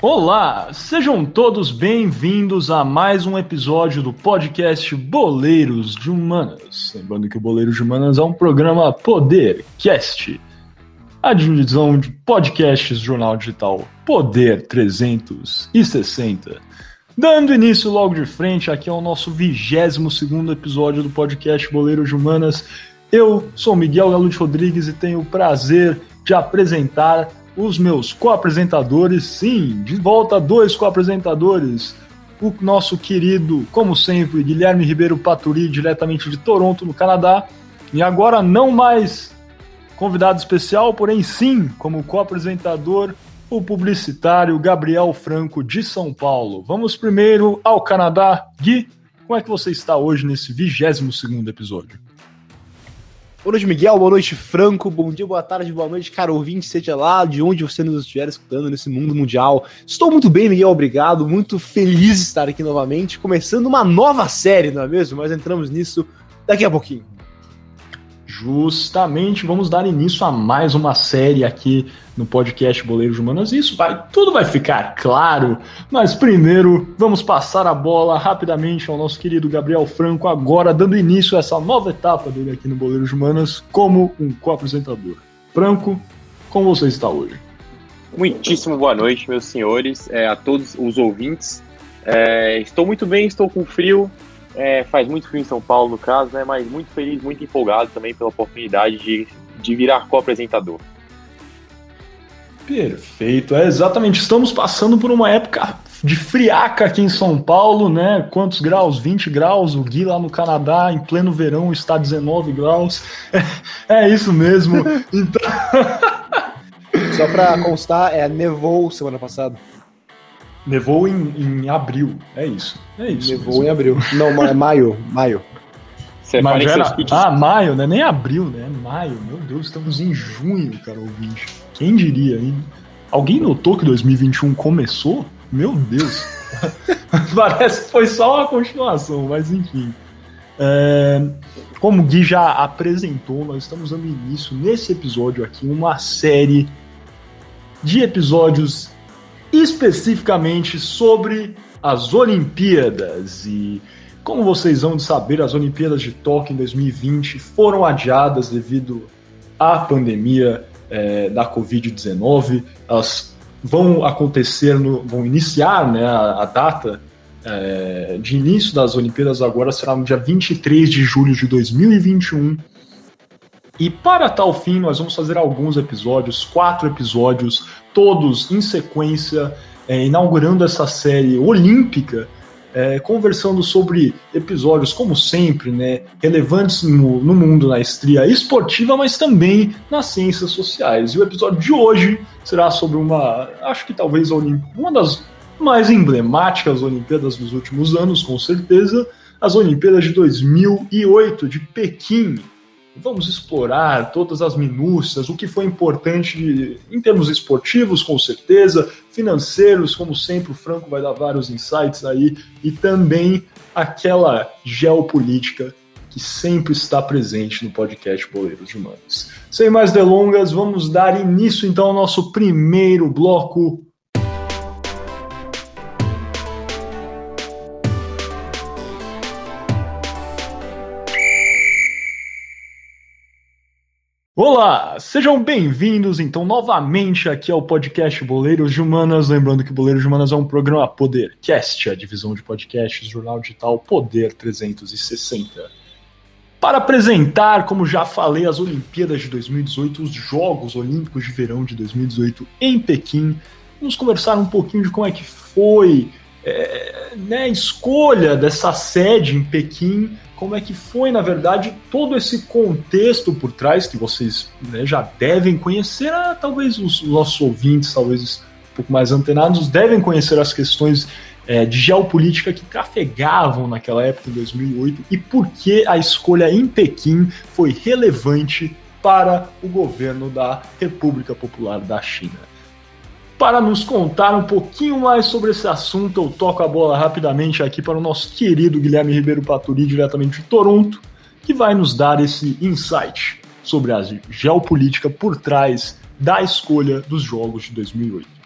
Olá, sejam todos bem-vindos a mais um episódio do podcast Boleiros de Humanas. Lembrando que o Boleiros de Humanas é um programa Podercast, a divisão de podcasts do jornal digital Poder 360. Dando início logo de frente aqui ao nosso 22 segundo episódio do podcast Boleiros de Humanas, eu sou Miguel Galo de Rodrigues e tenho o prazer de apresentar os meus co-apresentadores, sim, de volta dois co-apresentadores, o nosso querido, como sempre, Guilherme Ribeiro Paturi, diretamente de Toronto, no Canadá, e agora não mais convidado especial, porém sim, como co-apresentador, o publicitário Gabriel Franco de São Paulo. Vamos primeiro ao Canadá. Gui, como é que você está hoje nesse 22 segundo episódio? Boa noite, Miguel. Boa noite, Franco. Bom dia, boa tarde, boa noite, caro ouvinte, seja lá de onde você nos estiver escutando nesse mundo mundial. Estou muito bem, Miguel, obrigado. Muito feliz de estar aqui novamente, começando uma nova série, não é mesmo? Mas entramos nisso daqui a pouquinho. Justamente, vamos dar início a mais uma série aqui no podcast Boleiros de Humanas. Isso vai, tudo vai ficar claro. Mas primeiro, vamos passar a bola rapidamente ao nosso querido Gabriel Franco, agora dando início a essa nova etapa dele aqui no Boleiros de Humanas como um co-apresentador. Franco, como você está hoje? Muitíssimo boa noite, meus senhores, é, a todos os ouvintes. É, estou muito bem, estou com frio, é, faz muito frio em São Paulo, no caso, né? Mas muito feliz, muito empolgado também pela oportunidade de, de virar co-apresentador. Perfeito, é exatamente. Estamos passando por uma época de friaca aqui em São Paulo, né? Quantos graus? 20 graus. O Gui lá no Canadá, em pleno verão, está 19 graus. É, é isso mesmo. Então... Só para constar, é, nevou semana passada. Nevou em, em abril, é isso. É isso. Nevou mesmo. em abril. Não, é maio. Maio. Mas era... Ah, maio, né? Nem abril, né? Maio. Meu Deus, estamos em junho, cara, ouvinte. Quem diria, hein? Alguém notou que 2021 começou? Meu Deus. Parece que foi só uma continuação, mas enfim. É, como o Gui já apresentou, nós estamos dando início nesse episódio aqui uma série de episódios especificamente sobre as Olimpíadas. E como vocês vão saber, as Olimpíadas de Tóquio em 2020 foram adiadas devido à pandemia é, da Covid-19. Elas vão acontecer, no, vão iniciar né, a, a data é, de início das Olimpíadas agora será no dia 23 de julho de 2021. E para tal fim, nós vamos fazer alguns episódios, quatro episódios, todos em sequência, é, inaugurando essa série olímpica, é, conversando sobre episódios, como sempre, né, relevantes no, no, mundo na estria esportiva, mas também nas ciências sociais. E o episódio de hoje será sobre uma, acho que talvez uma das mais emblemáticas Olimpíadas dos últimos anos, com certeza, as Olimpíadas de 2008 de Pequim, vamos explorar todas as minúcias, o que foi importante em termos esportivos, com certeza, financeiros, como sempre, o Franco vai dar vários insights aí, e também aquela geopolítica que sempre está presente no podcast Boleiros de Humanos. Sem mais delongas, vamos dar início então ao nosso primeiro bloco Olá, sejam bem-vindos então novamente aqui ao podcast Boleiros de Humanas. Lembrando que Boleiros de Humanas é um programa Podercast, a divisão de podcasts, jornal digital Poder 360. Para apresentar, como já falei, as Olimpíadas de 2018, os Jogos Olímpicos de Verão de 2018 em Pequim, vamos conversar um pouquinho de como é que foi é, né, a escolha dessa sede em Pequim como é que foi, na verdade, todo esse contexto por trás que vocês né, já devem conhecer, ah, talvez os nossos ouvintes, talvez um pouco mais antenados, devem conhecer as questões é, de geopolítica que trafegavam naquela época, em 2008, e por que a escolha em Pequim foi relevante para o governo da República Popular da China. Para nos contar um pouquinho mais sobre esse assunto, eu toco a bola rapidamente aqui para o nosso querido Guilherme Ribeiro Paturi, diretamente de Toronto, que vai nos dar esse insight sobre a geopolítica por trás da escolha dos Jogos de 2008.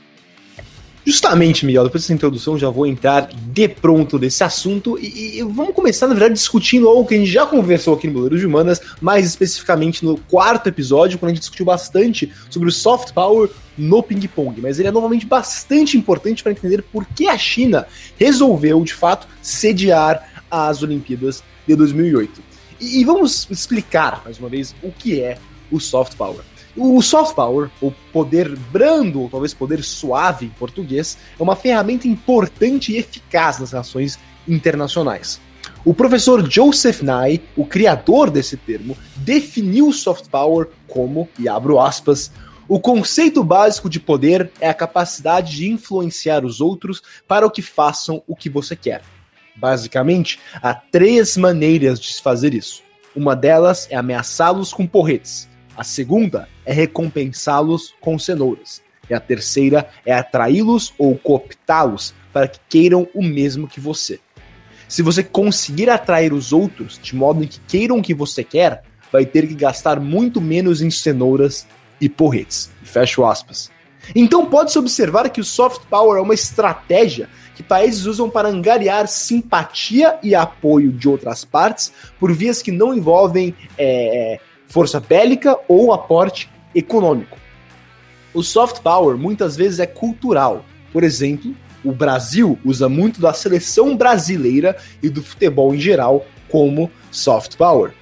Justamente, Miguel, depois dessa introdução já vou entrar de pronto nesse assunto e, e, vamos começar, na verdade, discutindo algo que a gente já conversou aqui no Boleiros de Humanas, mais especificamente no quarto episódio, quando a gente discutiu bastante sobre o soft power no ping-pong. Mas ele é novamente bastante importante para entender por que a China resolveu, de fato, sediar as Olimpíadas de 2008. E, e vamos explicar, mais uma vez, o que é o soft power. O soft power, ou poder brando, ou talvez poder suave em português, é uma ferramenta importante e eficaz nas relações internacionais. O professor Joseph Nye, o criador desse termo, definiu o soft power como, e abro aspas, o conceito básico de poder é a capacidade de influenciar os outros para o que façam o que você quer. Basicamente, há três maneiras de se fazer isso. Uma delas é ameaçá-los com porretes. A segunda é recompensá-los com cenouras. E a terceira é atraí-los ou cooptá-los para que queiram o mesmo que você. Se você conseguir atrair os outros de modo em que queiram o que você quer, vai ter que gastar muito menos em cenouras e porretes. Fecho aspas. Então pode-se observar que o soft power é uma estratégia que países usam para angariar simpatia e apoio de outras partes por vias que não envolvem é, força bélica ou aporte econômico. O soft power muitas vezes é cultural. Por exemplo, o Brasil usa muito da seleção brasileira e do futebol em geral como soft power.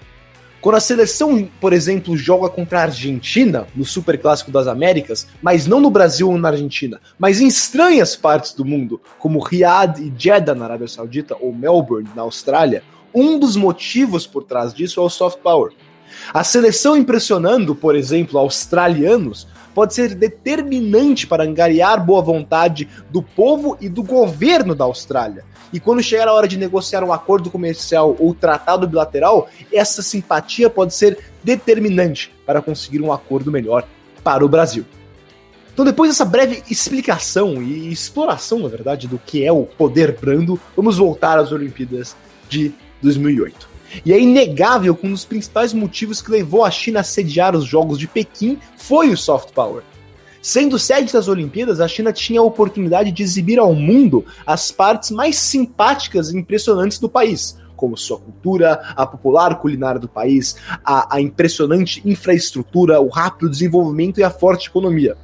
Quando a seleção, por exemplo, joga contra a Argentina no Super Clássico das Américas, mas não no Brasil ou na Argentina, mas em estranhas partes do mundo, como Riyadh e Jeddah na Arábia Saudita ou Melbourne na Austrália, um dos motivos por trás disso é o soft power. A seleção impressionando, por exemplo, australianos, pode ser determinante para angariar boa vontade do povo e do governo da Austrália. E quando chegar a hora de negociar um acordo comercial ou tratado bilateral, essa simpatia pode ser determinante para conseguir um acordo melhor para o Brasil. Então, depois dessa breve explicação e exploração, na verdade, do que é o poder brando, vamos voltar às Olimpíadas de 2008. E é inegável que um dos principais motivos que levou a China a sediar os Jogos de Pequim foi o soft power. Sendo sede das Olimpíadas, a China tinha a oportunidade de exibir ao mundo as partes mais simpáticas e impressionantes do país, como sua cultura, a popular culinária do país, a, a impressionante infraestrutura, o rápido desenvolvimento e a forte economia.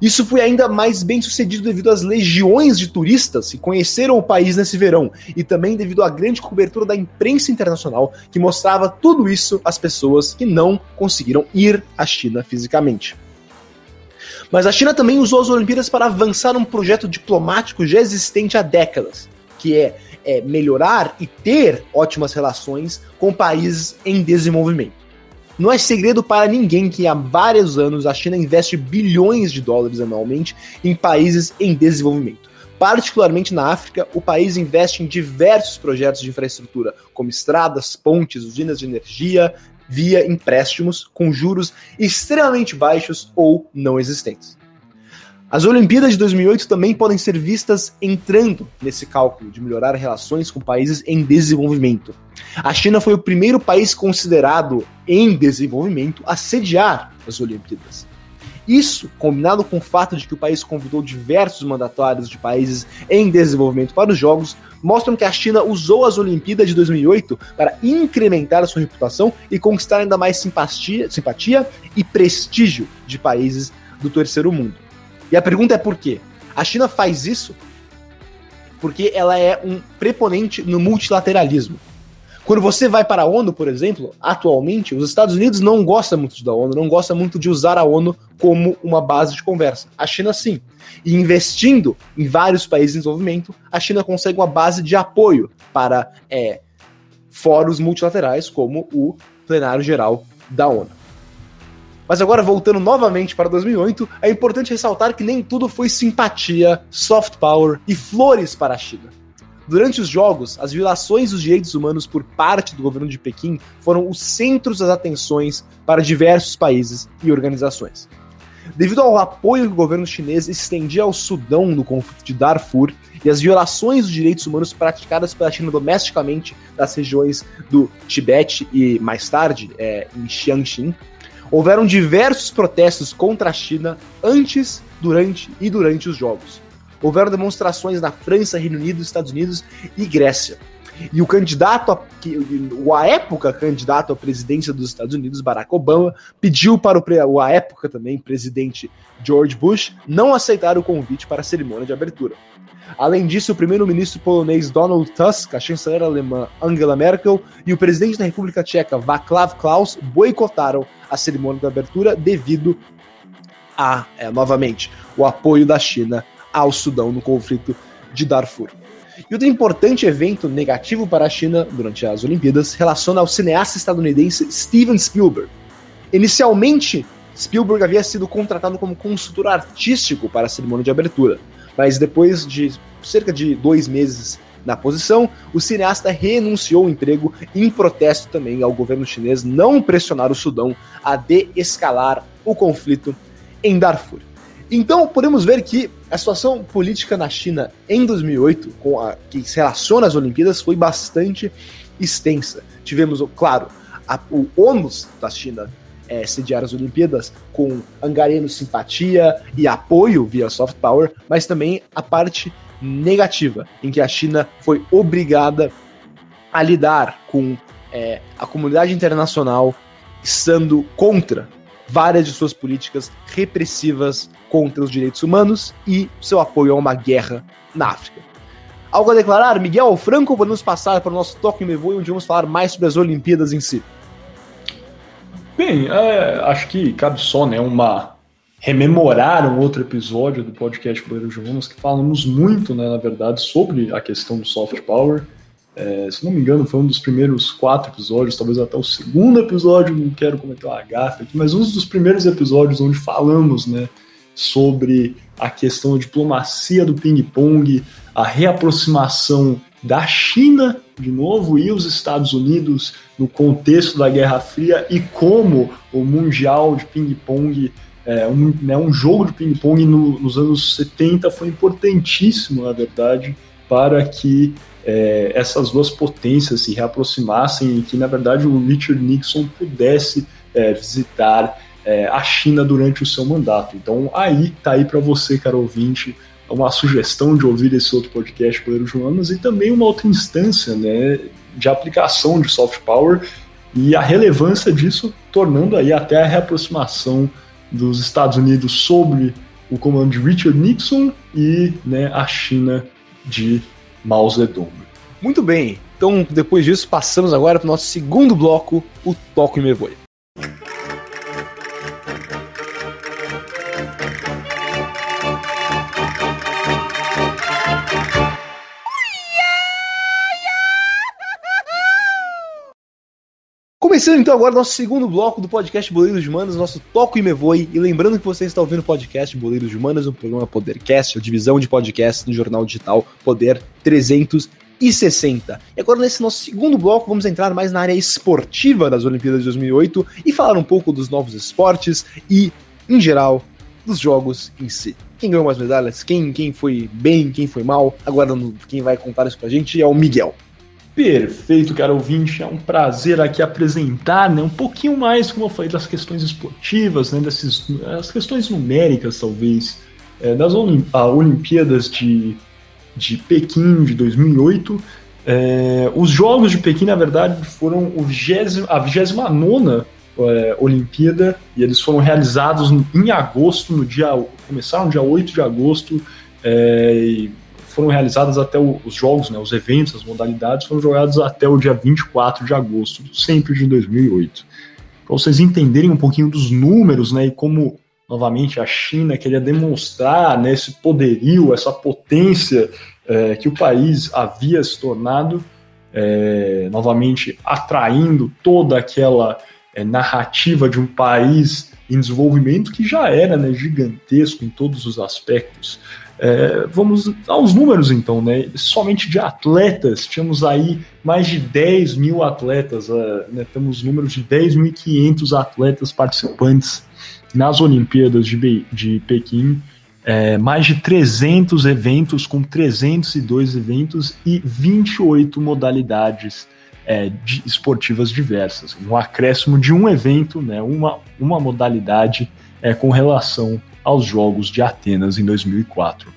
Isso foi ainda mais bem sucedido devido às legiões de turistas que conheceram o país nesse verão e também devido à grande cobertura da imprensa internacional que mostrava tudo isso às pessoas que não conseguiram ir à China fisicamente. Mas a China também usou as Olimpíadas para avançar um projeto diplomático já existente há décadas, que é, é melhorar e ter ótimas relações com países em desenvolvimento. Não é segredo para ninguém que há vários anos a China investe bilhões de dólares anualmente em países em desenvolvimento. Particularmente na África, o país investe em diversos projetos de infraestrutura, como estradas, pontes, usinas de energia, via empréstimos com juros extremamente baixos ou não existentes. As Olimpíadas de 2008 também podem ser vistas entrando nesse cálculo de melhorar relações com países em desenvolvimento. A China foi o primeiro país considerado em desenvolvimento a sediar as Olimpíadas. Isso, combinado com o fato de que o país convidou diversos mandatários de países em desenvolvimento para os Jogos, mostram que a China usou as Olimpíadas de 2008 para incrementar sua reputação e conquistar ainda mais simpatia, simpatia e prestígio de países do terceiro mundo. E a pergunta é por quê? A China faz isso porque ela é um preponente no multilateralismo. Quando você vai para a ONU, por exemplo, atualmente, os Estados Unidos não gostam muito da ONU, não gostam muito de usar a ONU como uma base de conversa. A China sim. E investindo em vários países em desenvolvimento, a China consegue uma base de apoio para é, fóruns multilaterais, como o Plenário Geral da ONU. Mas agora, voltando novamente para 2008, é importante ressaltar que nem tudo foi simpatia, soft power e flores para a China. Durante os Jogos, as violações dos direitos humanos por parte do governo de Pequim foram os centros das atenções para diversos países e organizações. Devido ao apoio que o governo chinês estendia ao Sudão no conflito de Darfur e as violações dos direitos humanos praticadas pela China domesticamente nas regiões do Tibete e, mais tarde, é, em Xianxin, houveram diversos protestos contra a China antes, durante e durante os Jogos. houveram demonstrações na França, Reino Unido, Estados Unidos e Grécia. E o candidato, a, o a época candidato à presidência dos Estados Unidos, Barack Obama, pediu para o, o a época também presidente George Bush não aceitar o convite para a cerimônia de abertura. Além disso, o primeiro-ministro polonês Donald Tusk, a chanceler alemã Angela Merkel e o presidente da República Tcheca Václav Klaus boicotaram a cerimônia de abertura devido a, é, novamente, o apoio da China ao Sudão no conflito de Darfur. E outro importante evento negativo para a China durante as Olimpíadas relaciona ao cineasta estadunidense Steven Spielberg. Inicialmente, Spielberg havia sido contratado como consultor artístico para a cerimônia de abertura, mas depois de cerca de dois meses na posição, o cineasta renunciou ao emprego em protesto também ao governo chinês não pressionar o Sudão a deescalar o conflito em Darfur. Então, podemos ver que a situação política na China em 2008, com a, que se relaciona às Olimpíadas, foi bastante extensa. Tivemos, claro, a, o ônus da China é, sediar as Olimpíadas com angariando simpatia e apoio via soft power, mas também a parte negativa, em que a China foi obrigada a lidar com é, a comunidade internacional estando contra várias de suas políticas repressivas contra os direitos humanos e seu apoio a uma guerra na África. Algo a declarar? Miguel Franco, podemos passar para o nosso Toque Me Voe, onde vamos falar mais sobre as Olimpíadas em si. Bem, é, acho que cabe só né, uma rememorar um outro episódio do podcast Boleiro de Humanos que falamos muito, né, na verdade, sobre a questão do soft power é, se não me engano, foi um dos primeiros quatro episódios, talvez até o segundo episódio, não quero comentar uma gafa aqui, mas um dos primeiros episódios onde falamos né, sobre a questão da diplomacia do ping-pong, a reaproximação da China, de novo, e os Estados Unidos no contexto da Guerra Fria e como o Mundial de Ping-Pong, é, um, né, um jogo de ping-pong no, nos anos 70 foi importantíssimo, na verdade, para que é, essas duas potências se reaproximassem e que, na verdade, o Richard Nixon pudesse é, visitar é, a China durante o seu mandato. Então, aí tá aí para você, caro ouvinte, uma sugestão de ouvir esse outro podcast, Poder Joanas, e também uma outra instância né, de aplicação de soft power e a relevância disso, tornando aí até a reaproximação dos Estados Unidos sobre o comando de Richard Nixon e né, a China de Mao Zedong. Muito bem, então depois disso passamos agora para o nosso segundo bloco, o Toco e Me Começando então agora nosso segundo bloco do podcast Boleiros de Humanas, nosso Toco e Me Voe. E lembrando que você está ouvindo o podcast Boleiros de Humanas, um programa Podercast, a divisão de podcast no jornal digital Poder 360. E agora nesse nosso segundo bloco vamos entrar mais na área esportiva das Olimpíadas de 2008 e falar um pouco dos novos esportes e, em geral, dos jogos em si. Quem ganhou mais medalhas, quem, quem foi bem, quem foi mal. Agora quem vai contar isso pra gente é o Miguel. Perfeito, cara ouvinte. É um prazer aqui apresentar né, um pouquinho mais, como eu falei, das questões esportivas, né, dessas as questões numéricas, talvez, é, das Olimpíadas de, de Pequim de 2008. É, os Jogos de Pequim, na verdade, foram o 20, a 29 é, Olimpíada e eles foram realizados em agosto, no dia começaram no dia 8 de agosto. É, foram realizadas até o, os jogos, né, os eventos, as modalidades foram jogados até o dia 24 de agosto, sempre de 2008. Para vocês entenderem um pouquinho dos números, né, e como novamente a China queria demonstrar né, esse poderio, essa potência é, que o país havia se tornado, é, novamente atraindo toda aquela é, narrativa de um país em desenvolvimento que já era né, gigantesco em todos os aspectos. É, vamos aos números então, né? Somente de atletas, tínhamos aí mais de 10 mil atletas, uh, né? temos números de 10.500 atletas participantes nas Olimpíadas de, de Pequim, é, mais de 300 eventos, com 302 eventos e 28 modalidades é, de, esportivas diversas. Um acréscimo de um evento, né? uma, uma modalidade é, com relação aos Jogos de Atenas em 2004.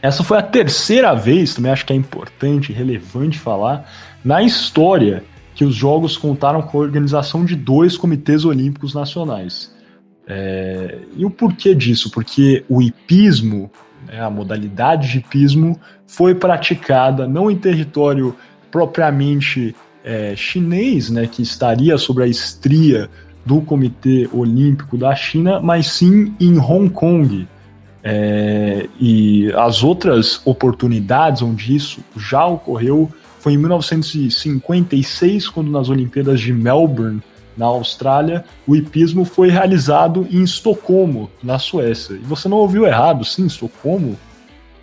essa foi a terceira vez, também acho que é importante, relevante falar, na história que os Jogos contaram com a organização de dois comitês olímpicos nacionais. É, e o porquê disso? Porque o hipismo, né, a modalidade de hipismo, foi praticada não em território propriamente é, chinês, né, que estaria sobre a estria do Comitê Olímpico da China, mas sim em Hong Kong. É, e as outras oportunidades onde isso já ocorreu foi em 1956, quando nas Olimpíadas de Melbourne, na Austrália, o hipismo foi realizado em Estocolmo, na Suécia. E você não ouviu errado, sim, Estocolmo,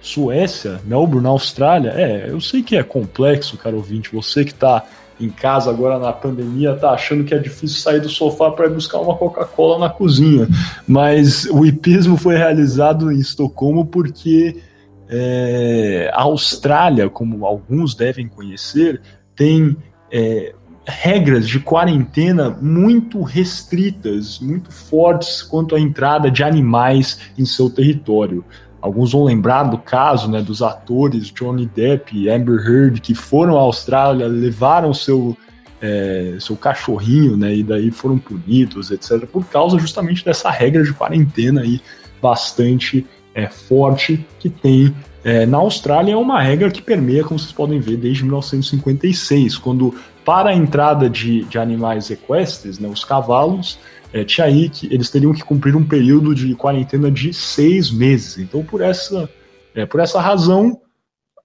Suécia, Melbourne, na Austrália. É, eu sei que é complexo, cara ouvinte, você que está em casa agora na pandemia tá achando que é difícil sair do sofá para buscar uma Coca-Cola na cozinha. Mas o hipismo foi realizado em Estocolmo porque é, a Austrália, como alguns devem conhecer, tem é, regras de quarentena muito restritas, muito fortes quanto à entrada de animais em seu território. Alguns vão lembrar do caso né, dos atores Johnny Depp e Amber Heard que foram à Austrália, levaram seu, é, seu cachorrinho né, e daí foram punidos, etc., por causa justamente dessa regra de quarentena aí bastante é, forte que tem é, na Austrália é uma regra que permeia, como vocês podem ver, desde 1956, quando para a entrada de, de animais equestres, né, os cavalos, é, que eles teriam que cumprir um período de quarentena de seis meses. Então, por essa, é, por essa razão,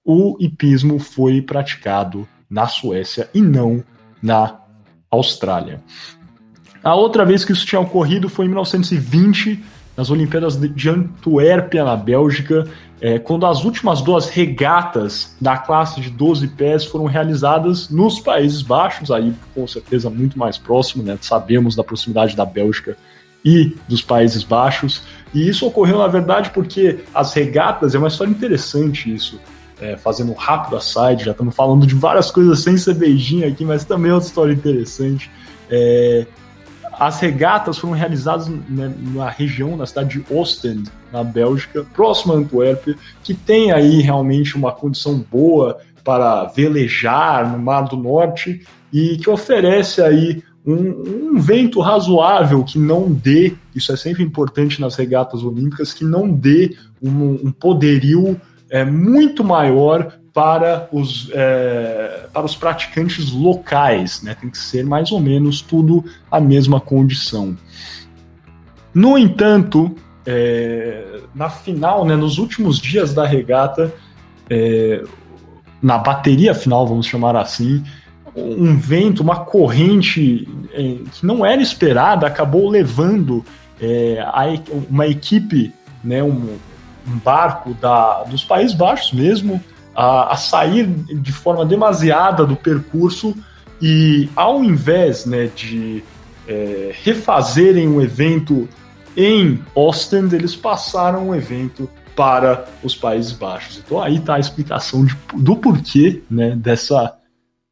o hipismo foi praticado na Suécia e não na Austrália. A outra vez que isso tinha ocorrido foi em 1920, nas Olimpíadas de Antuérpia, na Bélgica, é, quando as últimas duas regatas da classe de 12 pés foram realizadas nos Países Baixos, aí com certeza muito mais próximo, né? Sabemos da proximidade da Bélgica e dos Países Baixos. E isso ocorreu, na verdade, porque as regatas, é uma história interessante isso, é, fazendo um rápido aside, já estamos falando de várias coisas sem ser beijinho aqui, mas também é outra história interessante. É, as regatas foram realizadas né, na região, na cidade de Ostend, na Bélgica, próximo a Antuérpia, que tem aí realmente uma condição boa para velejar no Mar do Norte e que oferece aí um, um, vento razoável que não dê, isso é sempre importante nas regatas olímpicas, que não dê um, um poderio é, muito maior para os, é, para os praticantes locais, né? Tem que ser mais ou menos tudo a mesma condição. No entanto, é, na final, né, nos últimos dias da regata, é, na bateria final, vamos chamar assim, um vento, uma corrente é, que não era esperada, acabou levando é, a, uma equipe, né, um, um barco da, dos Países Baixos mesmo, a, a sair de forma demasiada do percurso e ao invés né, de é, refazerem o evento em Ostend, eles passaram o evento para os Países Baixos. Então aí está a explicação de, do porquê né, dessa,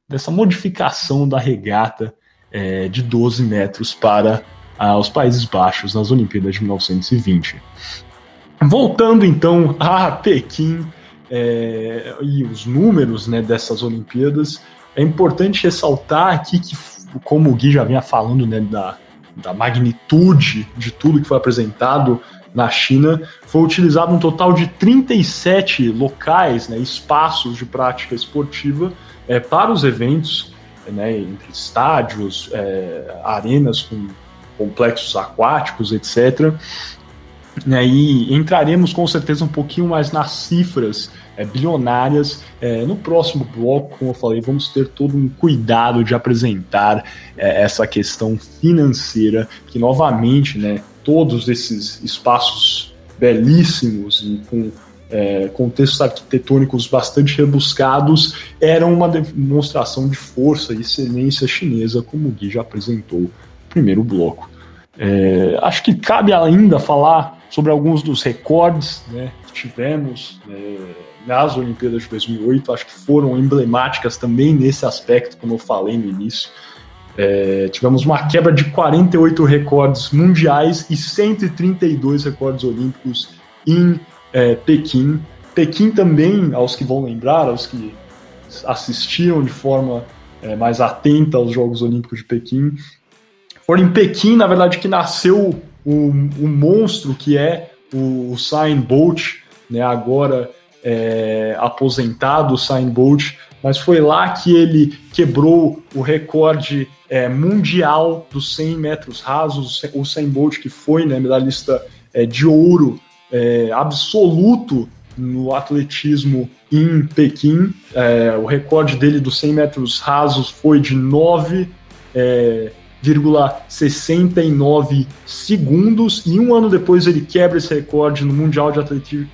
dessa modificação da regata é, de 12 metros para ah, os Países Baixos nas Olimpíadas de 1920. Voltando então a Pequim, é, e os números né, dessas Olimpíadas, é importante ressaltar aqui que, como o Gui já vinha falando né, da, da magnitude de tudo que foi apresentado na China, foi utilizado um total de 37 locais, né, espaços de prática esportiva é, para os eventos, né, entre estádios, é, arenas com complexos aquáticos, etc. E entraremos com certeza um pouquinho mais nas cifras é, bilionárias. É, no próximo bloco, como eu falei, vamos ter todo um cuidado de apresentar é, essa questão financeira, que novamente, né, todos esses espaços belíssimos e com é, contextos arquitetônicos bastante rebuscados eram uma demonstração de força e excelência chinesa, como o Gui já apresentou no primeiro bloco. É, acho que cabe ainda falar sobre alguns dos recordes né, que tivemos é, nas Olimpíadas de 2008, acho que foram emblemáticas também nesse aspecto, como eu falei no início. É, tivemos uma quebra de 48 recordes mundiais e 132 recordes olímpicos em é, Pequim. Pequim também, aos que vão lembrar, aos que assistiram de forma é, mais atenta aos Jogos Olímpicos de Pequim, foi em Pequim, na verdade, que nasceu o, o monstro que é o, o Bolt, né, agora é, aposentado o Sign Bolt, mas foi lá que ele quebrou o recorde é, mundial dos 100 metros rasos, o Usain Bolt que foi né, medalhista é, de ouro é, absoluto no atletismo em Pequim. É, o recorde dele dos 100 metros rasos foi de 9,69 segundos e um ano depois ele quebra esse recorde no Mundial de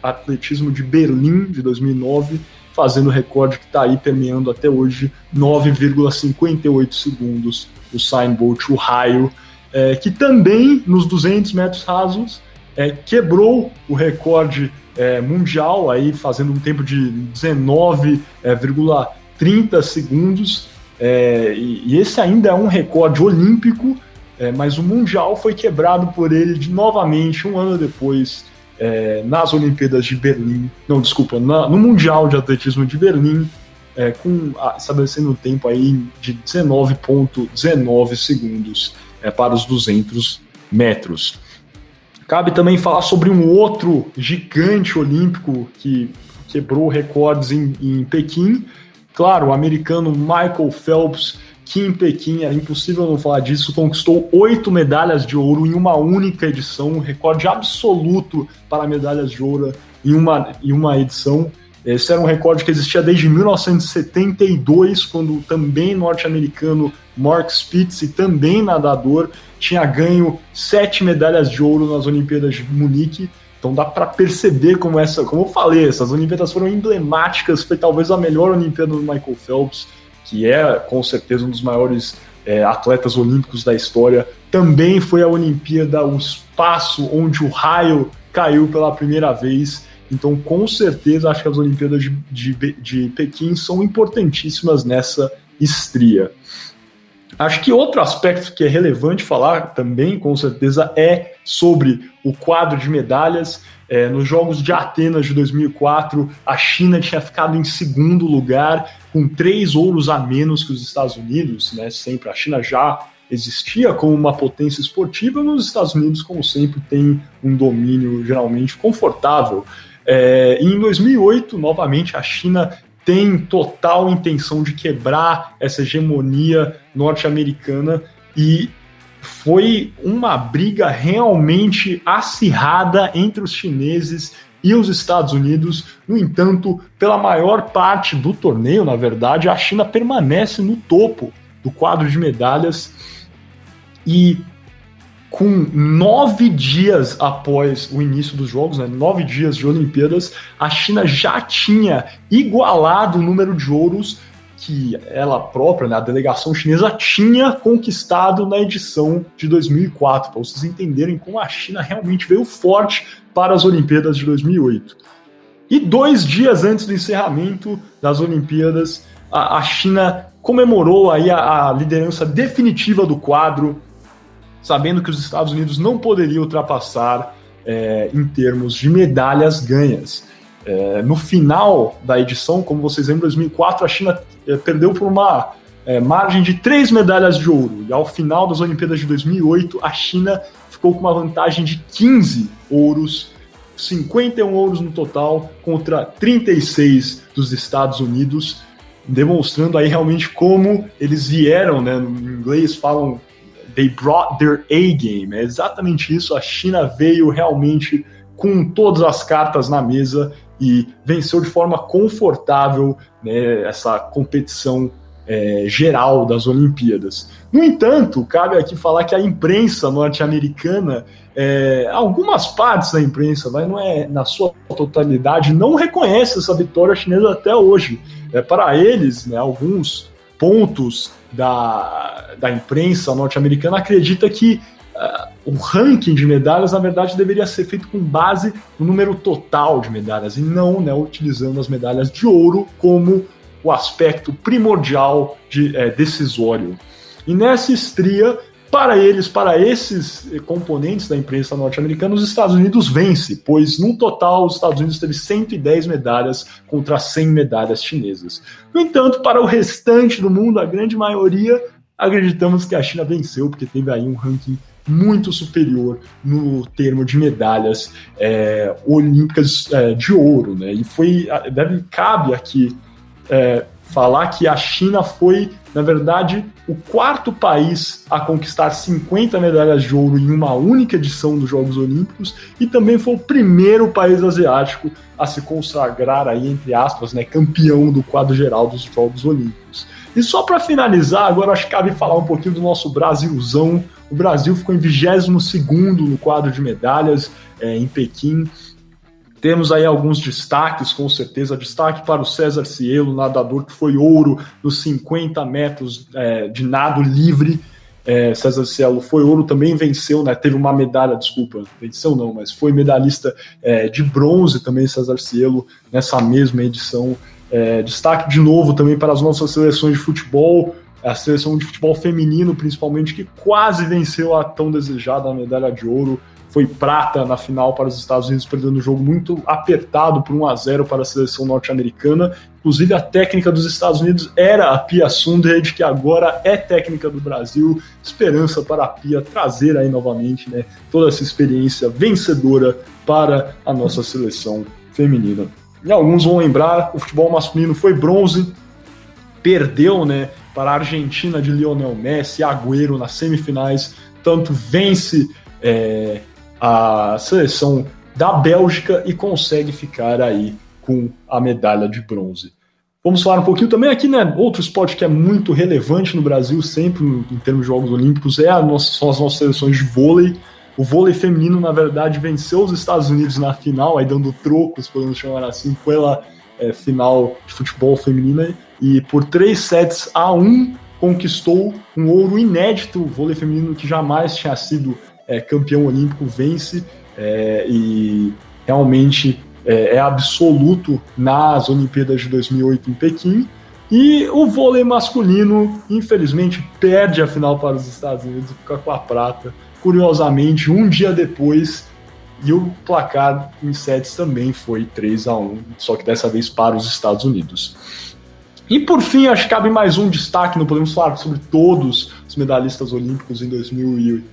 Atletismo de Berlim de 2009 fazendo o recorde que está aí permeando até hoje, 9,58 segundos, o Sign Bolt, o raio, é, que também nos 200 metros rasos é, quebrou o recorde é, mundial, aí fazendo um tempo de 19,30 segundos, é, e, e, esse ainda é um recorde olímpico, é, mas o mundial foi quebrado por ele de novamente um ano depois é, nas Olimpíadas de Berlim, não, desculpa, na, no Mundial de Atletismo de Berlim, é, com, estabelecendo um tempo aí de 19,19 segundos é, para os 200 metros. Cabe também falar sobre um outro gigante olímpico que quebrou recordes em, em Pequim. Claro, o americano Michael Phelps que em Pequim, era impossível não falar disso, conquistou oito medalhas de ouro em uma única edição, um recorde absoluto para medalhas de ouro em uma, em uma edição. Esse era um recorde que existia desde 1972, quando também norte-americano Mark Spitz, e também nadador, tinha ganho sete medalhas de ouro nas Olimpíadas de Munique. Então dá para perceber como essa, como eu falei, essas Olimpíadas foram emblemáticas. Foi talvez a melhor Olimpíada do Michael Phelps que é com certeza um dos maiores é, atletas olímpicos da história, também foi a Olimpíada, o espaço onde o raio caiu pela primeira vez. Então, com certeza, acho que as Olimpíadas de, de, de Pequim são importantíssimas nessa estria. Acho que outro aspecto que é relevante falar também, com certeza, é sobre o quadro de medalhas. É, nos Jogos de Atenas de 2004, a China tinha ficado em segundo lugar, com três ouros a menos que os Estados Unidos, né? Sempre a China já existia como uma potência esportiva, nos Estados Unidos, como sempre, tem um domínio geralmente confortável. É, em 2008, novamente, a China tem total intenção de quebrar essa hegemonia norte-americana e foi uma briga realmente acirrada entre os chineses e os Estados Unidos. No entanto, pela maior parte do torneio, na verdade, a China permanece no topo do quadro de medalhas e com nove dias após o início dos Jogos, né, nove dias de Olimpíadas, a China já tinha igualado o número de ouros que ela própria, né, a delegação chinesa, tinha conquistado na edição de 2004, para vocês entenderem como a China realmente veio forte para as Olimpíadas de 2008. E dois dias antes do encerramento das Olimpíadas, a, a China comemorou aí a, a liderança definitiva do quadro, sabendo que os Estados Unidos não poderiam ultrapassar é, em termos de medalhas ganhas. É, no final da edição, como vocês lembram, em 2004, a China é, perdeu por uma é, margem de três medalhas de ouro. E ao final das Olimpíadas de 2008, a China ficou com uma vantagem de 15 ouros, 51 ouros no total, contra 36 dos Estados Unidos, demonstrando aí realmente como eles vieram, né? No inglês falam they brought their A-game. É exatamente isso. A China veio realmente com todas as cartas na mesa e venceu de forma confortável né, essa competição é, geral das Olimpíadas. No entanto, cabe aqui falar que a imprensa norte-americana, é, algumas partes da imprensa, mas não é na sua totalidade, não reconhece essa vitória chinesa até hoje. É, para eles, né, alguns pontos da, da imprensa norte-americana acredita que uh, o ranking de medalhas, na verdade, deveria ser feito com base no número total de medalhas e não né, utilizando as medalhas de ouro como o aspecto primordial de, é, decisório. E nessa estria, para eles, para esses componentes da imprensa norte-americana, os Estados Unidos vence, pois no total os Estados Unidos teve 110 medalhas contra 100 medalhas chinesas. No entanto, para o restante do mundo, a grande maioria, acreditamos que a China venceu, porque teve aí um ranking muito superior no termo de medalhas é, olímpicas é, de ouro, né? E foi, deve cabe aqui é, falar que a China foi, na verdade, o quarto país a conquistar 50 medalhas de ouro em uma única edição dos Jogos Olímpicos e também foi o primeiro país asiático a se consagrar aí entre aspas, né, campeão do quadro geral dos Jogos Olímpicos. E só para finalizar, agora acho que cabe falar um pouquinho do nosso Brasilzão. O Brasil ficou em 22 no quadro de medalhas é, em Pequim. Temos aí alguns destaques, com certeza. Destaque para o César Cielo, nadador que foi ouro nos 50 metros é, de nado livre. É, César Cielo foi ouro, também venceu, né? Teve uma medalha, desculpa, venceu não, mas foi medalhista é, de bronze também, César Cielo, nessa mesma edição. É, destaque de novo também para as nossas seleções de futebol, a seleção de futebol feminino, principalmente, que quase venceu a tão desejada medalha de ouro. Foi prata na final para os Estados Unidos, perdendo um jogo muito apertado por 1 a 0 para a seleção norte-americana. Inclusive, a técnica dos Estados Unidos era a Pia Sundhage, que agora é técnica do Brasil. Esperança para a Pia trazer aí novamente né, toda essa experiência vencedora para a nossa seleção feminina. E alguns vão lembrar, o futebol masculino foi bronze, perdeu né, para a Argentina de Lionel Messi, Agüero nas semifinais, tanto vence é, a seleção da Bélgica e consegue ficar aí com a medalha de bronze. Vamos falar um pouquinho também aqui, né? Outro esporte que é muito relevante no Brasil, sempre em termos de Jogos Olímpicos, é nossa, são as nossas seleções de vôlei. O vôlei feminino, na verdade, venceu os Estados Unidos na final, aí dando trocos, podemos chamar assim, pela é, final de futebol feminina, e por 3 sets a 1 conquistou um ouro inédito. O vôlei feminino que jamais tinha sido é, campeão olímpico vence, é, e realmente é, é absoluto nas Olimpíadas de 2008 em Pequim. E o vôlei masculino, infelizmente, perde a final para os Estados Unidos e fica com a prata curiosamente, um dia depois, e o placar em sets também foi 3 a 1 só que dessa vez para os Estados Unidos. E por fim, acho que cabe mais um destaque, não podemos falar sobre todos os medalhistas olímpicos em 2008,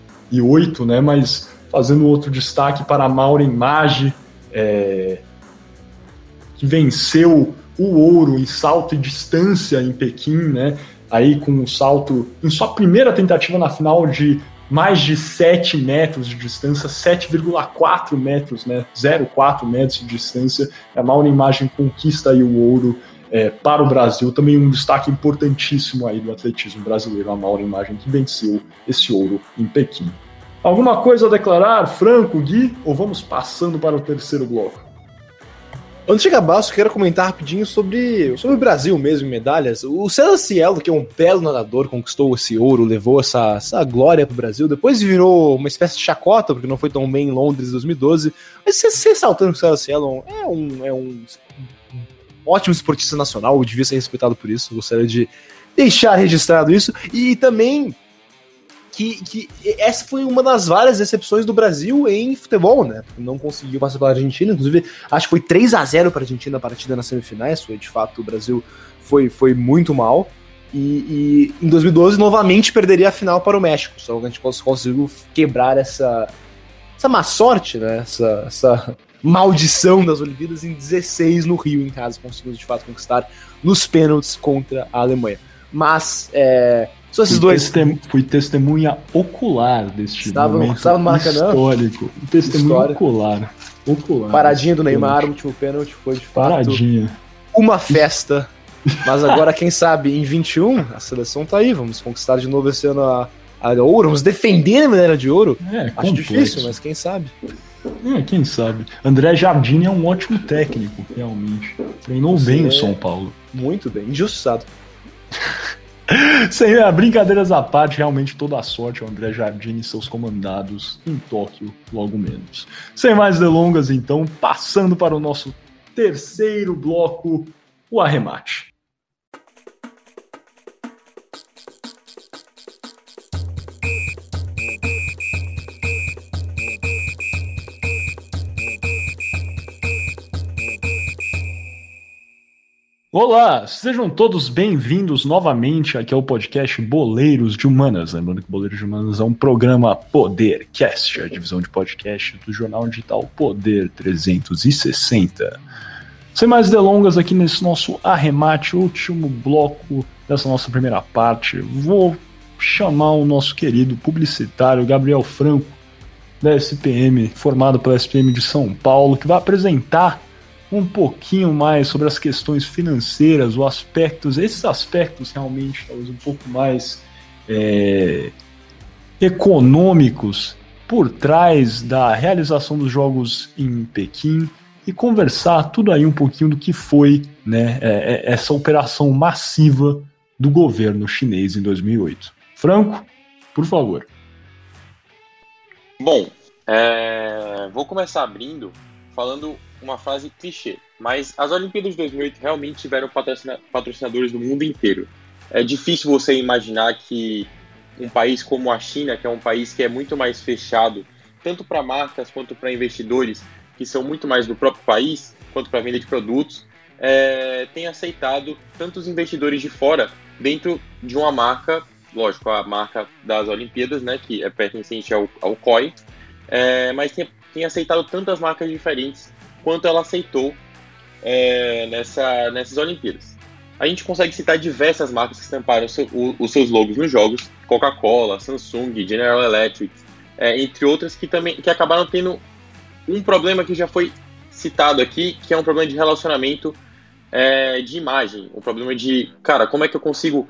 né, mas fazendo outro destaque para a Maureen Maggi, é, que venceu o ouro em salto e distância em Pequim, né, aí com um salto em sua primeira tentativa na final de mais de 7 metros de distância, 7,4 metros, né? 0,4 metros de distância. A Mauro Imagem conquista aí o ouro é, para o Brasil. Também um destaque importantíssimo aí do atletismo brasileiro, a Mauro Imagem, que venceu esse ouro em Pequim. Alguma coisa a declarar, Franco, Gui, ou vamos passando para o terceiro bloco? Antes de acabar, eu quero comentar rapidinho sobre, sobre o Brasil mesmo, medalhas. O César Cielo, que é um belo nadador, conquistou esse ouro, levou essa, essa glória pro Brasil. Depois virou uma espécie de chacota, porque não foi tão bem em Londres em 2012. Mas você saltando que o César Cielo é um, é um ótimo esportista nacional, devia ser respeitado por isso. Gostaria de deixar registrado isso. E também que, que essa foi uma das várias decepções do Brasil em futebol, né? Não conseguiu passar pela Argentina, inclusive acho que foi 3 a 0 para a Argentina a partida nas semifinais, foi de fato o Brasil foi, foi muito mal. E, e, em 2012 novamente perderia a final para o México, só que a gente conseguiu quebrar essa, essa má sorte, né? Essa, essa maldição das Olimpíadas em 16 no Rio, em casa, conseguimos de fato conquistar nos pênaltis contra a Alemanha. Mas é, são esses fui dois. Testem fui testemunha ocular deste estava, momento estava no Maracanã? histórico. Testemunha História. ocular. Ocular. Paradinha do Neymar, o último pênalti foi de fato Paradinha. uma festa. Mas agora, quem sabe, em 21, a seleção tá aí. Vamos conquistar de novo esse ano a, a ouro. Vamos defender a medalha de ouro. É, Acho complexo. difícil, mas quem sabe. É, quem sabe. André Jardine é um ótimo técnico, realmente. Treinou bem o São Paulo. Muito bem, injustiçado. Sem é, brincadeiras à parte, realmente toda a sorte ao André Jardim e seus comandados em Tóquio, logo menos. Sem mais delongas, então, passando para o nosso terceiro bloco, o arremate. Olá, sejam todos bem-vindos novamente aqui ao podcast Boleiros de Humanas. Lembrando que Boleiros de Humanas é um programa Podercast, a divisão de podcast do jornal digital Poder 360. Sem mais delongas aqui nesse nosso arremate, último bloco dessa nossa primeira parte, vou chamar o nosso querido publicitário Gabriel Franco, da SPM, formado pela SPM de São Paulo, que vai apresentar um pouquinho mais sobre as questões financeiras, os aspectos, esses aspectos realmente talvez um pouco mais é, econômicos por trás da realização dos jogos em Pequim e conversar tudo aí um pouquinho do que foi né, é, é, essa operação massiva do governo chinês em 2008. Franco, por favor. Bom, é, vou começar abrindo falando uma frase clichê, mas as Olimpíadas de 2008 realmente tiveram patrocinadores do mundo inteiro. É difícil você imaginar que um país como a China, que é um país que é muito mais fechado, tanto para marcas quanto para investidores, que são muito mais do próprio país, quanto para venda de produtos, é, tem aceitado tantos investidores de fora dentro de uma marca, lógico, a marca das Olimpíadas, né, que é pertencente ao, ao COI, é, mas tem, tem aceitado tantas marcas diferentes quanto ela aceitou é, nessa, nessas Olimpíadas. A gente consegue citar diversas marcas que estamparam seu, o, os seus logos nos jogos, Coca-Cola, Samsung, General Electric, é, entre outras que também que acabaram tendo um problema que já foi citado aqui, que é um problema de relacionamento é, de imagem, um problema de, cara, como é que eu consigo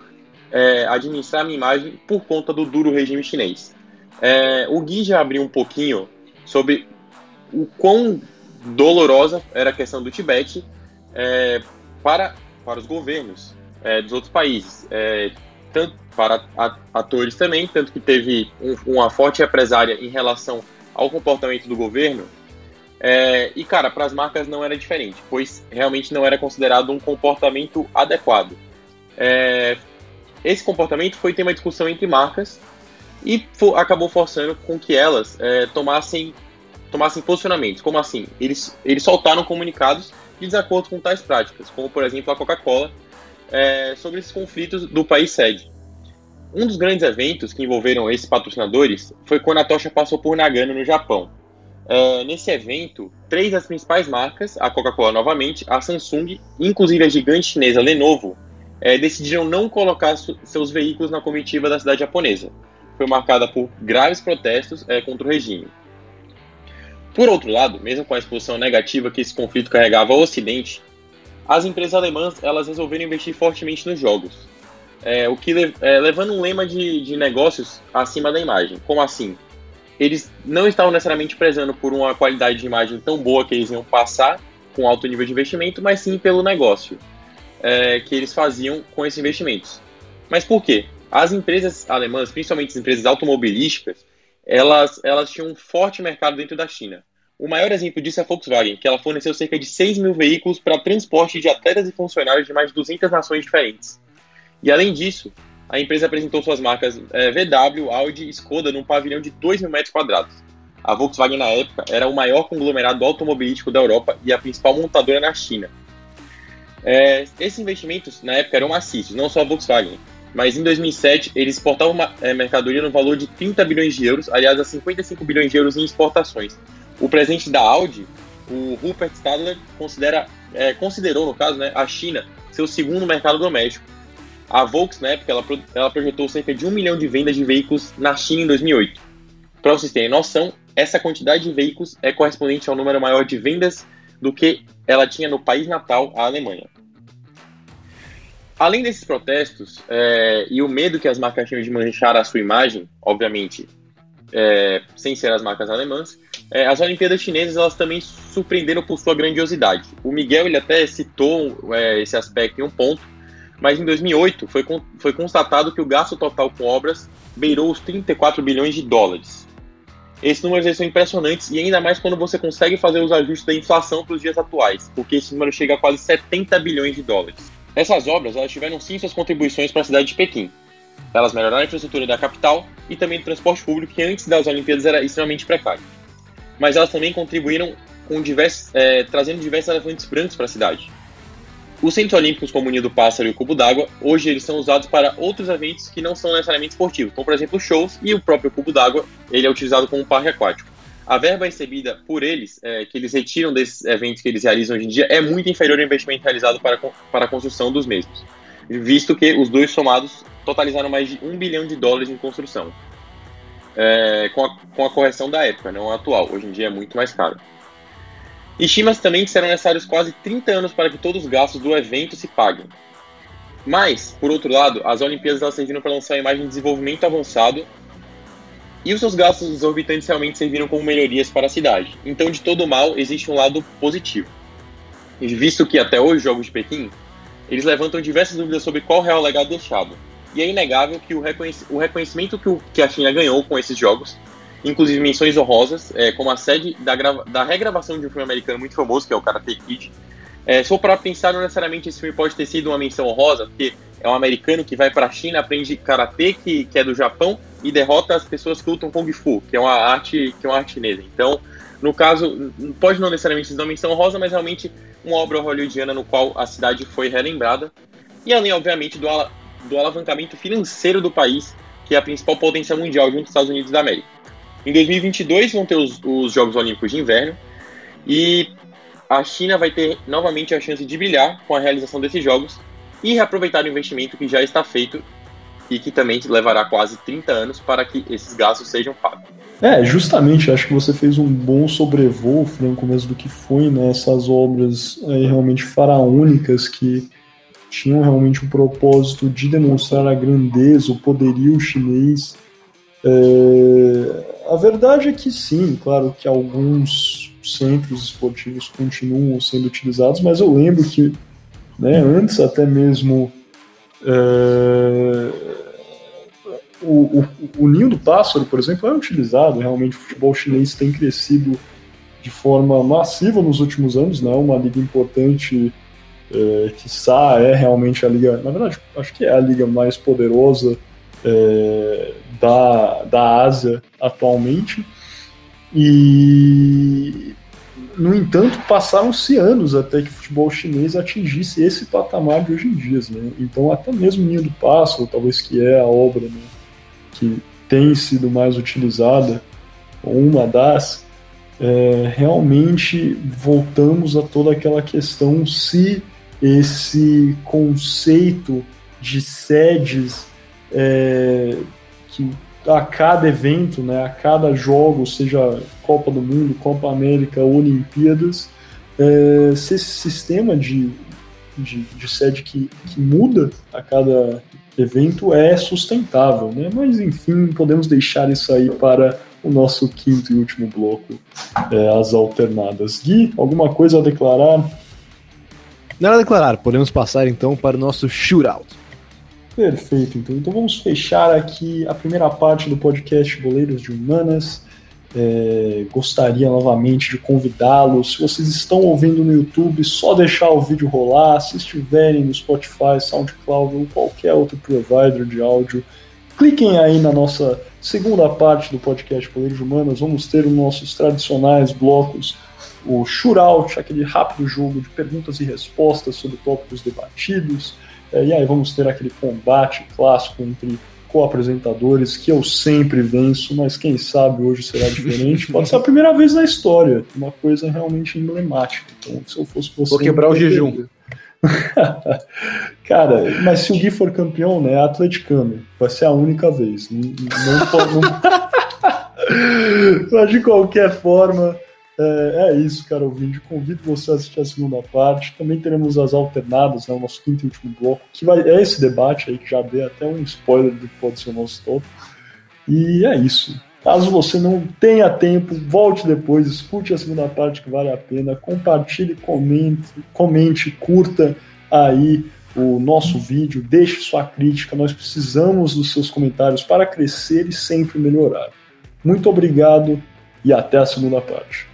é, administrar a minha imagem por conta do duro regime chinês. É, o Gui já abriu um pouquinho sobre o quão dolorosa era a questão do Tibete é, para, para os governos é, dos outros países, é, tanto para atores também, tanto que teve um, uma forte represária em relação ao comportamento do governo. É, e, cara, para as marcas não era diferente, pois realmente não era considerado um comportamento adequado. É, esse comportamento foi tema de discussão entre marcas e for, acabou forçando com que elas é, tomassem tomassem posicionamentos. Como assim? Eles, eles soltaram comunicados de desacordo com tais práticas, como por exemplo a Coca-Cola, é, sobre esses conflitos do país sede. Um dos grandes eventos que envolveram esses patrocinadores foi quando a tocha passou por Nagano, no Japão. É, nesse evento, três das principais marcas, a Coca-Cola novamente, a Samsung, inclusive a gigante chinesa Lenovo, é, decidiram não colocar seus veículos na comitiva da cidade japonesa. Foi marcada por graves protestos é, contra o regime. Por outro lado, mesmo com a exposição negativa que esse conflito carregava ao Ocidente, as empresas alemãs elas resolveram investir fortemente nos jogos, é, o que é, levando um lema de, de negócios acima da imagem. Como assim? Eles não estavam necessariamente prezando por uma qualidade de imagem tão boa que eles iam passar com alto nível de investimento, mas sim pelo negócio é, que eles faziam com esses investimentos. Mas por quê? As empresas alemãs, principalmente as empresas automobilísticas, elas, elas tinham um forte mercado dentro da China. O maior exemplo disso é a Volkswagen, que ela forneceu cerca de 6 mil veículos para transporte de atletas e funcionários de mais de 200 nações diferentes. E além disso, a empresa apresentou suas marcas é, VW, Audi e Skoda num pavilhão de 2 mil metros quadrados. A Volkswagen, na época, era o maior conglomerado automobilístico da Europa e a principal montadora na China. É, esses investimentos, na época, eram maciços, não só a Volkswagen mas em 2007 eles exportavam uma é, mercadoria no valor de 30 bilhões de euros, aliás, a 55 bilhões de euros em exportações. O presidente da Audi, o Rupert Stadler, considera, é, considerou, no caso, né, a China seu segundo mercado doméstico. A Volks, na época, ela, ela projetou cerca de um milhão de vendas de veículos na China em 2008. Para vocês terem noção, essa quantidade de veículos é correspondente ao número maior de vendas do que ela tinha no país natal, a Alemanha. Além desses protestos é, e o medo que as marcas tinham de manchar a sua imagem, obviamente, é, sem ser as marcas alemãs, é, as Olimpíadas chinesas elas também surpreenderam por sua grandiosidade. O Miguel ele até citou é, esse aspecto em um ponto, mas em 2008 foi, foi constatado que o gasto total com obras beirou os 34 bilhões de dólares. Esses números são impressionantes e ainda mais quando você consegue fazer os ajustes da inflação para os dias atuais, porque esse número chega a quase 70 bilhões de dólares. Essas obras elas tiveram sim suas contribuições para a cidade de Pequim. Elas melhoraram a infraestrutura da capital e também do transporte público, que antes das Olimpíadas era extremamente precário. Mas elas também contribuíram com é, trazendo diversos elefantes brancos para a cidade. Os centros olímpicos, como o Ninho do Pássaro e o Cubo d'Água, hoje eles são usados para outros eventos que não são necessariamente esportivos, como por exemplo shows e o próprio Cubo d'Água, ele é utilizado como parque aquático. A verba recebida por eles, é, que eles retiram desses eventos que eles realizam hoje em dia, é muito inferior ao investimento realizado para, para a construção dos mesmos, visto que os dois somados totalizaram mais de um bilhão de dólares em construção, é, com, a, com a correção da época, não a atual. Hoje em dia é muito mais caro. Estima-se também que serão necessários quase 30 anos para que todos os gastos do evento se paguem. Mas, por outro lado, as Olimpíadas serviram para lançar uma imagem de desenvolvimento avançado e os seus gastos exorbitantes realmente serviram como melhorias para a cidade. Então, de todo mal, existe um lado positivo. E visto que até hoje os Jogos de Pequim, eles levantam diversas dúvidas sobre qual real legado deixado. E é inegável que o, reconhec o reconhecimento que, o, que a China ganhou com esses jogos inclusive menções honrosas, é, como a sede da, da regravação de um filme americano muito famoso, que é o Karate Kid. É, for para pensar, não necessariamente esse filme pode ter sido uma menção honrosa, porque é um americano que vai para a China, aprende karatê, que, que é do Japão, e derrota as pessoas que lutam Kung Fu, que é uma arte, que é uma arte chinesa. Então, no caso, pode não necessariamente ser uma menção honrosa, mas realmente uma obra hollywoodiana no qual a cidade foi relembrada. E além, obviamente, do, ala do alavancamento financeiro do país, que é a principal potência mundial junto aos Estados Unidos da América. Em 2022 vão ter os, os Jogos Olímpicos de Inverno e a China vai ter novamente a chance de brilhar com a realização desses Jogos e reaproveitar o investimento que já está feito e que também levará quase 30 anos para que esses gastos sejam pagos. É, justamente, acho que você fez um bom sobrevoo, Franco, mesmo do que foi né, obras aí, realmente faraônicas que tinham realmente o propósito de demonstrar a grandeza, o poderio chinês. É, a verdade é que sim, claro que alguns centros esportivos continuam sendo utilizados, mas eu lembro que né, antes até mesmo é, o, o, o, ninho do pássaro, por exemplo, é utilizado. Realmente o futebol chinês tem crescido de forma massiva nos últimos anos, né? Uma liga importante, é, que é realmente a liga. Na verdade, acho que é a liga mais poderosa é, da, da Ásia atualmente. E, no entanto, passaram-se anos até que o futebol chinês atingisse esse patamar de hoje em dia. Né? Então, até mesmo Ninho do Pássaro, talvez que é a obra né, que tem sido mais utilizada, uma das, é, realmente voltamos a toda aquela questão se esse conceito de sedes é, que a cada evento, né, a cada jogo, seja Copa do Mundo, Copa América, Olimpíadas, é, se esse sistema de, de, de sede que, que, muda a cada evento é sustentável, né? Mas enfim, podemos deixar isso aí para o nosso quinto e último bloco, é, as alternadas. Gui, alguma coisa a declarar? Nada a declarar, podemos passar então para o nosso shootout. Perfeito, então. Então vamos fechar aqui a primeira parte do podcast Boleiros de Humanas. É, gostaria novamente de convidá-los. Se vocês estão ouvindo no YouTube, só deixar o vídeo rolar. Se estiverem no Spotify, SoundCloud ou qualquer outro provider de áudio, cliquem aí na nossa segunda parte do podcast Boleiros de Humanas. Vamos ter os nossos tradicionais blocos, o Shootout, aquele rápido jogo de perguntas e respostas sobre tópicos debatidos. É, e aí vamos ter aquele combate clássico entre co-apresentadores que eu sempre venço, mas quem sabe hoje será diferente. Pode ser a primeira vez na história, uma coisa realmente emblemática. Então, se eu fosse você. Vou quebrar o jejum. Cara, mas se o Gui for campeão, né, é atleticano. Vai ser a única vez. Não, não, não... mas de qualquer forma. É, é, isso, cara, ouvinte. Convido você a assistir a segunda parte. Também teremos as alternadas, né, o nosso quinto e último bloco, que vai, é esse debate aí que já dei até um spoiler do que pode ser o nosso top. E é isso. Caso você não tenha tempo, volte depois, escute a segunda parte que vale a pena, compartilhe, comente, comente, curta aí o nosso vídeo, deixe sua crítica, nós precisamos dos seus comentários para crescer e sempre melhorar. Muito obrigado e até a segunda parte.